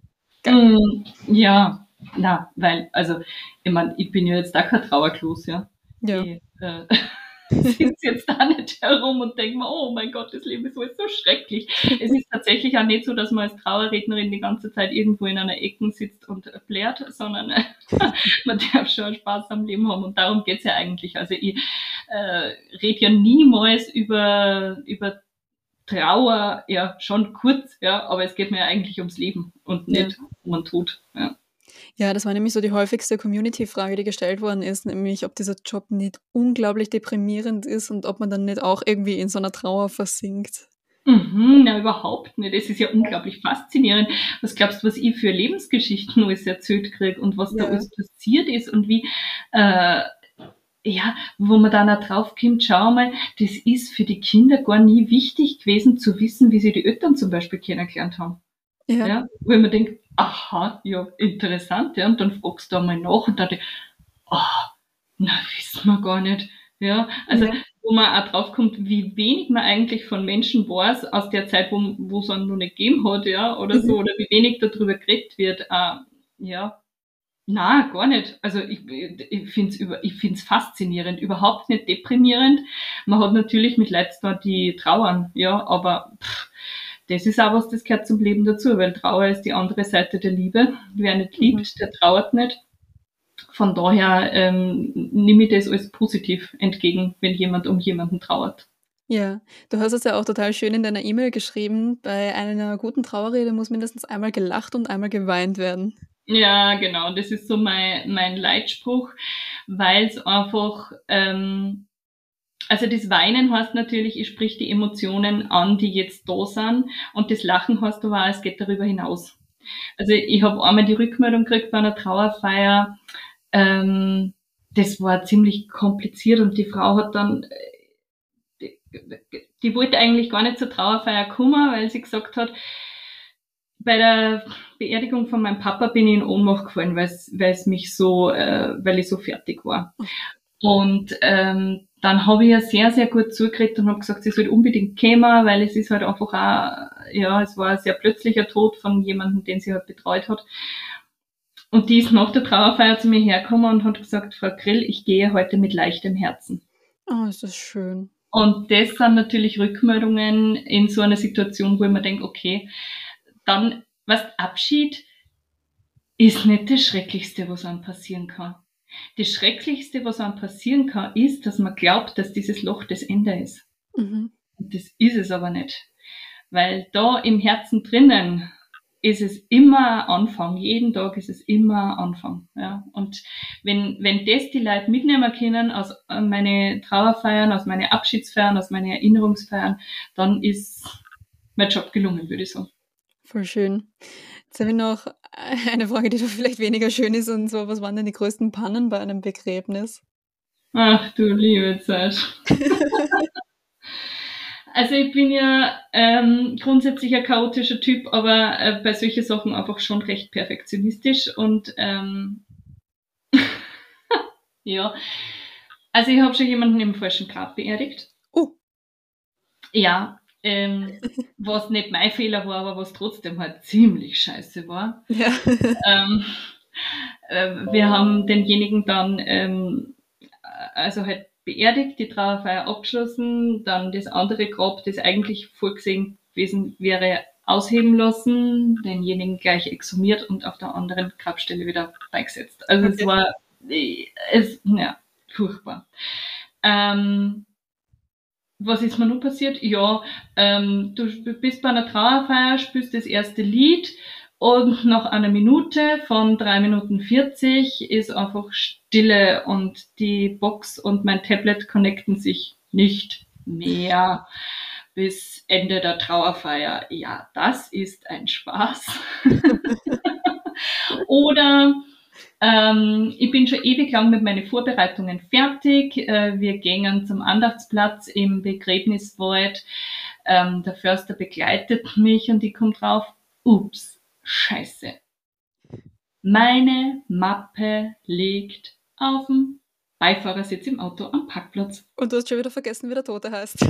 Mm, ja, na, weil, also, ich meine, ich bin ja jetzt da kein Trauerklos, ja. Ja. Ich, äh, sitze jetzt da nicht herum und denke mir, oh mein Gott, das Leben ist so schrecklich. Es ist tatsächlich auch nicht so, dass man als Trauerrednerin die ganze Zeit irgendwo in einer Ecke sitzt und blärt, sondern man darf schon Spaß am Leben haben und darum geht's ja eigentlich. Also ich äh, rede ja niemals über, über Trauer, ja, schon kurz, ja, aber es geht mir ja eigentlich ums Leben und nicht ja. um den Tod. Ja. Ja, das war nämlich so die häufigste Community-Frage, die gestellt worden ist, nämlich ob dieser Job nicht unglaublich deprimierend ist und ob man dann nicht auch irgendwie in so einer Trauer versinkt. Mhm, na, überhaupt nicht. Es ist ja unglaublich faszinierend. Was glaubst du, was ich für Lebensgeschichten alles erzählt kriege und was ja. da alles passiert ist und wie, äh, ja, wo man dann auch draufkommt, schau mal, das ist für die Kinder gar nie wichtig gewesen zu wissen, wie sie die Eltern zum Beispiel kennengelernt haben. Ja. ja wo man denkt, aha, ja, interessant, ja, und dann fragst du einmal nach und dann, ah, oh, na, wissen wir gar nicht. Ja, also ja. wo man auch draufkommt, wie wenig man eigentlich von Menschen weiß aus der Zeit, wo, wo es einen noch nicht gegeben hat, ja, oder mhm. so, oder wie wenig darüber geredet wird. Äh, ja, na, gar nicht. Also ich, ich finde es über, ich find's faszinierend, überhaupt nicht deprimierend. Man hat natürlich mit Leuten die trauern, ja, aber pff, das ist auch was, das gehört zum Leben dazu, weil Trauer ist die andere Seite der Liebe. Wer nicht liebt, mhm. der trauert nicht. Von daher ähm, nehme ich das als positiv entgegen, wenn jemand um jemanden trauert. Ja, du hast es ja auch total schön in deiner E-Mail geschrieben. Bei einer guten Trauerrede muss mindestens einmal gelacht und einmal geweint werden. Ja, genau. Das ist so mein, mein Leitspruch, weil es einfach ähm, also das Weinen heißt natürlich, ich sprich die Emotionen an, die jetzt da sind. Und das Lachen heißt aber auch, es geht darüber hinaus. Also ich habe einmal die Rückmeldung gekriegt bei einer Trauerfeier, ähm, das war ziemlich kompliziert und die Frau hat dann, die, die wollte eigentlich gar nicht zur Trauerfeier kommen, weil sie gesagt hat, bei der Beerdigung von meinem Papa bin ich in Ohnmacht gefallen, weil es mich so, äh, weil ich so fertig war. Und ähm, dann habe ich ja sehr, sehr gut zugeredet und habe gesagt, sie soll unbedingt kommen, weil es ist halt einfach auch, ja, es war ein sehr plötzlicher Tod von jemandem, den sie halt betreut hat. Und die ist nach der Trauerfeier zu mir hergekommen und hat gesagt, Frau Grill, ich gehe heute mit leichtem Herzen. Oh, ist das schön. Und das sind natürlich Rückmeldungen in so einer Situation, wo ich mir denke, okay, dann, was Abschied ist nicht das Schrecklichste, was einem passieren kann. Das Schrecklichste, was einem passieren kann, ist, dass man glaubt, dass dieses Loch das Ende ist. Mhm. Und das ist es aber nicht. Weil da im Herzen drinnen ist es immer Anfang. Jeden Tag ist es immer Anfang. Ja. Und wenn, wenn das die Leute mitnehmen können aus äh, meine Trauerfeiern, aus meine Abschiedsfeiern, aus meine Erinnerungsfeiern, dann ist mein Job gelungen, würde ich sagen. Voll schön. Jetzt habe ich noch eine Frage, die vielleicht weniger schön ist, und zwar, was waren denn die größten Pannen bei einem Begräbnis? Ach du liebe Zeit. also ich bin ja ähm, grundsätzlich ein chaotischer Typ, aber äh, bei solchen Sachen einfach schon recht perfektionistisch und ähm, ja. Also ich habe schon jemanden im falschen Grab beerdigt. Oh. Ja, ähm, was nicht mein Fehler war, aber was trotzdem halt ziemlich scheiße war. Ja. Ähm, äh, wir haben denjenigen dann ähm, also halt beerdigt, die Trauerfeier abgeschlossen, dann das andere Grab, das eigentlich vorgesehen gewesen wäre, ausheben lassen, denjenigen gleich exhumiert und auf der anderen Grabstelle wieder beigesetzt. Also okay. es war es, ja, furchtbar. Ähm, was ist mir nun passiert? Ja, ähm, du bist bei einer Trauerfeier, spielst das erste Lied und nach einer Minute von drei Minuten 40 ist einfach Stille und die Box und mein Tablet connecten sich nicht mehr bis Ende der Trauerfeier. Ja, das ist ein Spaß. Oder ähm, ich bin schon ewig lang mit meinen Vorbereitungen fertig. Äh, wir gehen zum Andachtsplatz im Begräbniswald. Ähm, der Förster begleitet mich und ich komme drauf, ups, scheiße. Meine Mappe liegt auf dem Beifahrersitz im Auto am Parkplatz. Und du hast schon wieder vergessen, wie der Tote heißt.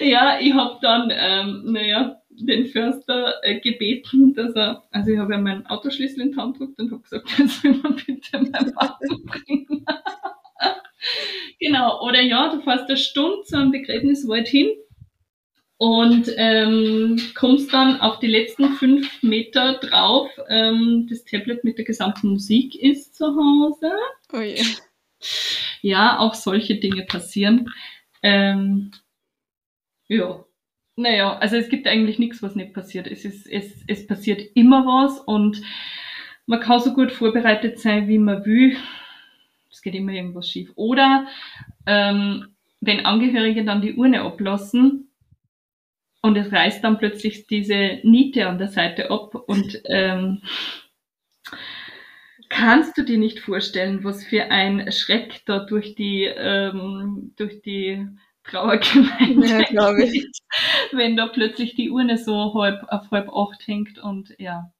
ja, ich habe dann, ähm, naja, den Förster äh, gebeten, dass er, also ich habe ja meinen Autoschlüssel in die Hand gedrückt und habe gesagt, jetzt will man bitte mein Wagen bringen. genau, oder ja, du fährst eine Stunde zu einem Begräbniswald hin und ähm, kommst dann auf die letzten fünf Meter drauf. Ähm, das Tablet mit der gesamten Musik ist zu Hause. Oh je. Ja, auch solche Dinge passieren. Ähm, ja, naja, also es gibt eigentlich nichts, was nicht passiert. Es, ist, es, es passiert immer was und man kann so gut vorbereitet sein, wie man will. Es geht immer irgendwas schief. Oder ähm, wenn Angehörige dann die Urne ablassen und es reißt dann plötzlich diese Niete an der Seite ab und ähm, kannst du dir nicht vorstellen, was für ein Schreck da durch die, ähm, durch die Trauergemeinde Ja, glaube ich. wenn da plötzlich die Urne so halb auf halb acht hängt und ja.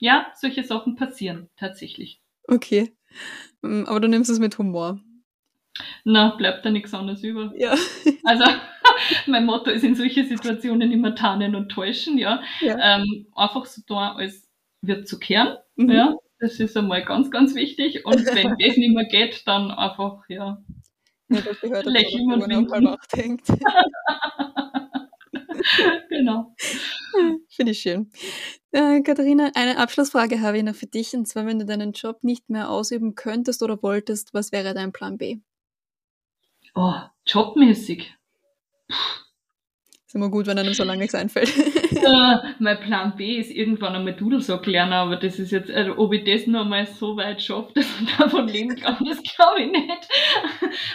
Ja, solche Sachen passieren tatsächlich. Okay. Mm, Aber du nimmst es mit Humor. Na, bleibt da nichts anderes über. Ja. Also, mein Motto ist in solchen Situationen immer tarnen und täuschen, ja. Ja. Ähm, einfach so da, als wird zu kehren, Mhm. ja. Das ist einmal ganz, ganz wichtig. Und wenn das nicht mehr geht, dann einfach, ja, Ja, das gehört dazu, Lächeln und winken. acht hängt. genau. Finde ich schön. Äh, Katharina, eine Abschlussfrage habe ich noch für dich. Und zwar, wenn du deinen Job nicht mehr ausüben könntest oder wolltest, was wäre dein Plan B? Oh, jobmäßig. Ist immer gut, wenn einem so lange nichts einfällt. Äh, mein Plan B ist irgendwann einmal Dudelsack lernen, aber das ist jetzt, also, ob ich das noch mal so weit schaffe, dass ich davon leben kann, das glaube ich nicht.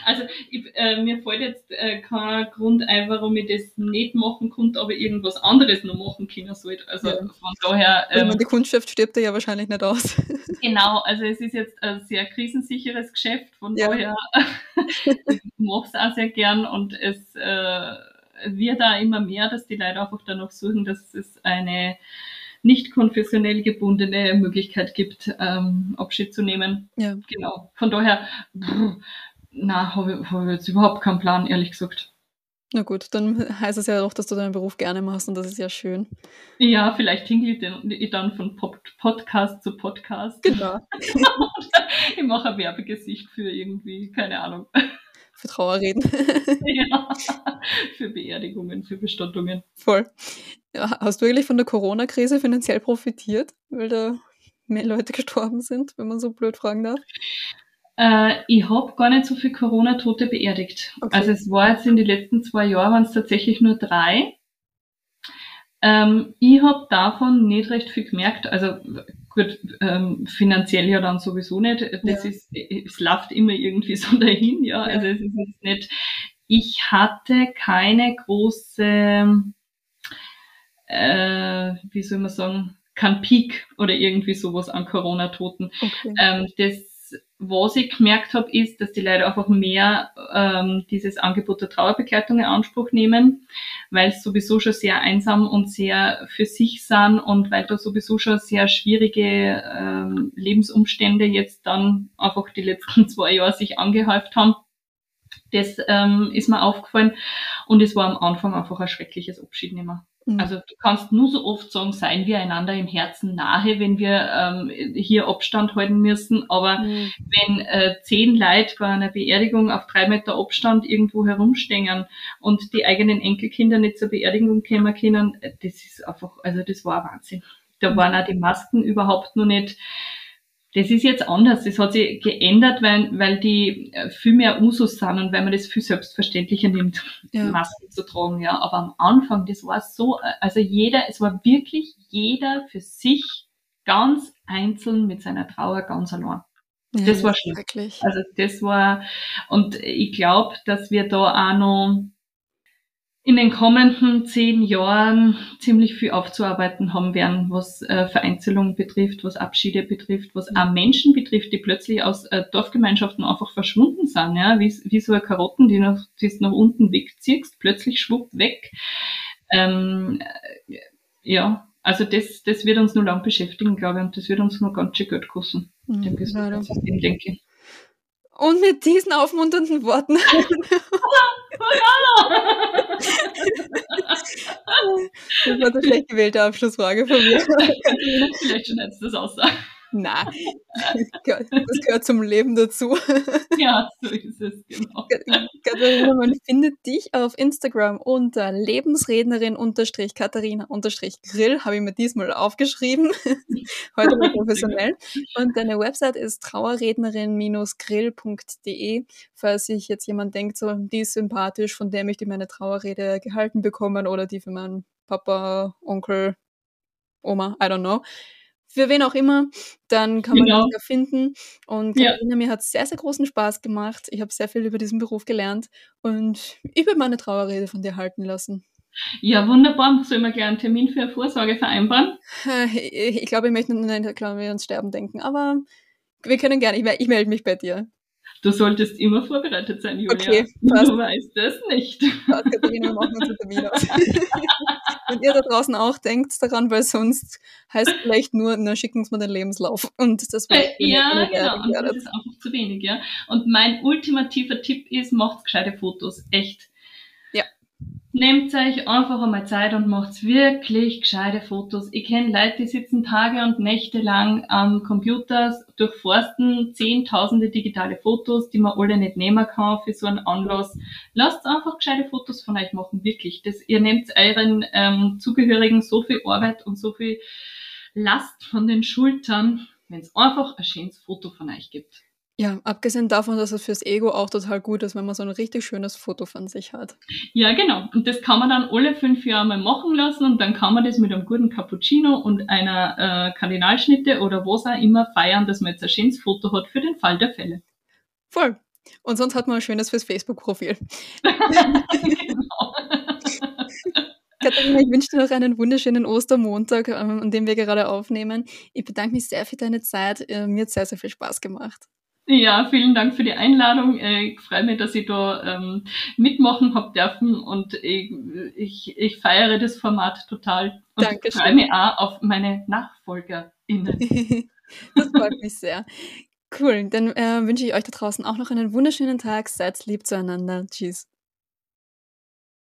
Also ich, äh, mir fällt jetzt äh, kein Grund ein, warum ich das nicht machen konnte, aber irgendwas anderes noch machen können sollte. Also Ja. von daher, Also, ähm, man, die Kundschaft stirbt ja wahrscheinlich nicht aus. genau, also es ist jetzt ein sehr krisensicheres Geschäft, von Ja. daher ich mache es auch sehr gern und es äh, wird da immer mehr, dass die Leute einfach danach suchen, dass es eine nicht konfessionell gebundene Möglichkeit gibt, ähm, Abschied zu nehmen. Ja. Genau. Von daher, pff, na, habe ich, hab ich jetzt überhaupt keinen Plan, ehrlich gesagt. Na gut, dann heißt es ja auch, dass du deinen Beruf gerne machst und das ist ja schön. Ja, vielleicht hingle ich dann von Pod Podcast zu Podcast. Genau. Ich mache ein Werbegesicht für irgendwie, keine Ahnung. Für Trauerreden. ja. Für Beerdigungen, für Bestattungen. Voll. Ja, hast du eigentlich von der Corona-Krise finanziell profitiert, weil da mehr Leute gestorben sind, wenn man so blöd fragen darf? Äh, ich habe gar nicht so viel Corona-Tote beerdigt. Okay. Also es war jetzt in den letzten zwei Jahren waren es tatsächlich nur drei. Ähm, ich habe davon nicht recht viel gemerkt. Also gut, ähm, finanziell ja dann sowieso nicht. Das Ja. ist, es läuft immer irgendwie so dahin, ja. Also es ist jetzt nicht. Ich hatte keine große, äh, wie soll man sagen, kein Peak oder irgendwie sowas an Corona-Toten. Okay. Ähm, das, was ich gemerkt habe, ist, dass die Leute einfach mehr ähm, dieses Angebot der Trauerbegleitung in Anspruch nehmen, weil es sowieso schon sehr einsam und sehr für sich sind und weil da sowieso schon sehr schwierige ähm, Lebensumstände jetzt dann einfach die letzten zwei Jahre sich angehäuft haben. Das ähm, ist mir aufgefallen und es war am Anfang einfach ein schreckliches Abschied nehmen. Mhm. Also du kannst nur so oft sagen, seien wir einander im Herzen nahe, wenn wir ähm, hier Abstand halten müssen. Aber Mhm. wenn äh, zehn Leute bei einer Beerdigung auf drei Meter Abstand irgendwo herumstehen und die eigenen Enkelkinder nicht zur Beerdigung kommen können, äh, das ist einfach, also das war Wahnsinn. Da waren auch die Masken überhaupt noch nicht. Das ist jetzt anders. Das hat sich geändert, weil, weil die äh, viel mehr Usus sind und weil man das viel selbstverständlicher nimmt. Ja. Masken zu tragen, ja. Aber am Anfang, das war so, also jeder, es war wirklich jeder für sich ganz einzeln mit seiner Trauer ganz allein. Ja, das war. Schrecklich. Also das war, und ich glaube, dass wir da auch noch, in den kommenden zehn Jahren ziemlich viel aufzuarbeiten haben werden, was äh, Vereinzelung betrifft, was Abschiede betrifft, was auch Menschen betrifft, die plötzlich aus äh, Dorfgemeinschaften einfach verschwunden sind, ja, wie, wie so eine Karotten, die, noch, die du nach unten wegziehst, plötzlich schwupp weg. Ähm, äh, ja, also das, das wird uns nur lang beschäftigen, glaube ich, und das wird uns nur ganz schön Geld kosten, mhm, dem Gesundheitssystem, denke ich. Und mit diesen aufmunternden Worten. das war eine schlecht gewählte Abschlussfrage von mir. Vielleicht schon hättest du das aussagen. Na, das gehört zum Leben dazu. Ja, so ist es, genau. Katharina, man findet dich auf Instagram unter Lebensrednerin-Katharina-Grill, habe ich mir diesmal aufgeschrieben. Heute mal professionell. Und deine Website ist trauerrednerin-grill.de, falls sich jetzt jemand denkt, so, die ist sympathisch, von der möchte ich meine Trauerrede gehalten bekommen oder die für meinen Papa, Onkel, Oma, I don't know für wen auch immer, dann kann man genau. das ja finden. Und Katharina, ja. mir hat sehr, sehr großen Spaß gemacht. Ich habe sehr viel über diesen Beruf gelernt und ich würde meine Trauerrede von dir halten lassen. Ja, wunderbar. Sollen wir gleich einen Termin für eine Vorsorge vereinbaren? Ich, ich glaube, ich möchte nicht, glaube wir uns sterben denken, aber wir können gerne, ich, ich melde mich bei dir. Du solltest immer vorbereitet sein, Julia. Okay, passt. Du weißt das nicht. Passt, Katharina, wir machen uns einen Termin aus. Wenn ihr da draußen auch denkt daran, weil sonst heißt vielleicht nur, na, schicken Sie mir den Lebenslauf. Und das war äh, Ja, genau. Und das ist einfach zu wenig, ja. Und mein ultimativer Tipp ist, macht gescheite Fotos. Echt Nehmt euch einfach einmal Zeit und macht wirklich gescheite Fotos. Ich kenne Leute, die sitzen Tage und Nächte lang am Computer, durchforsten zehntausende digitale Fotos, die man alle nicht nehmen kann für so einen Anlass. Lasst einfach gescheite Fotos von euch machen, wirklich. Das, ihr nehmt euren ähm, Zugehörigen so viel Arbeit und so viel Last von den Schultern, wenn es einfach ein schönes Foto von euch gibt. Ja, abgesehen davon, dass es fürs Ego auch total gut ist, wenn man so ein richtig schönes Foto von sich hat. Ja, genau. Und das kann man dann alle fünf Jahre mal machen lassen und dann kann man das mit einem guten Cappuccino und einer äh, Kardinalschnitte oder was auch immer feiern, dass man jetzt ein schönes Foto hat für den Fall der Fälle. Voll. Und sonst hat man ein schönes fürs Facebook-Profil. genau. Katharina, ich wünsche dir noch einen wunderschönen Ostermontag, ähm, an dem wir gerade aufnehmen. Ich bedanke mich sehr für deine Zeit. Äh, mir hat sehr, sehr viel Spaß gemacht. Ja, vielen Dank für die Einladung. Äh, ich freue mich, dass ich da ähm, mitmachen habe dürfen und ich, ich, ich feiere das Format total und Dankeschön. freue mich auch auf meine NachfolgerInnen. das freut mich sehr. Cool, dann äh, wünsche ich euch da draußen auch noch einen wunderschönen Tag. Seid lieb zueinander. Tschüss.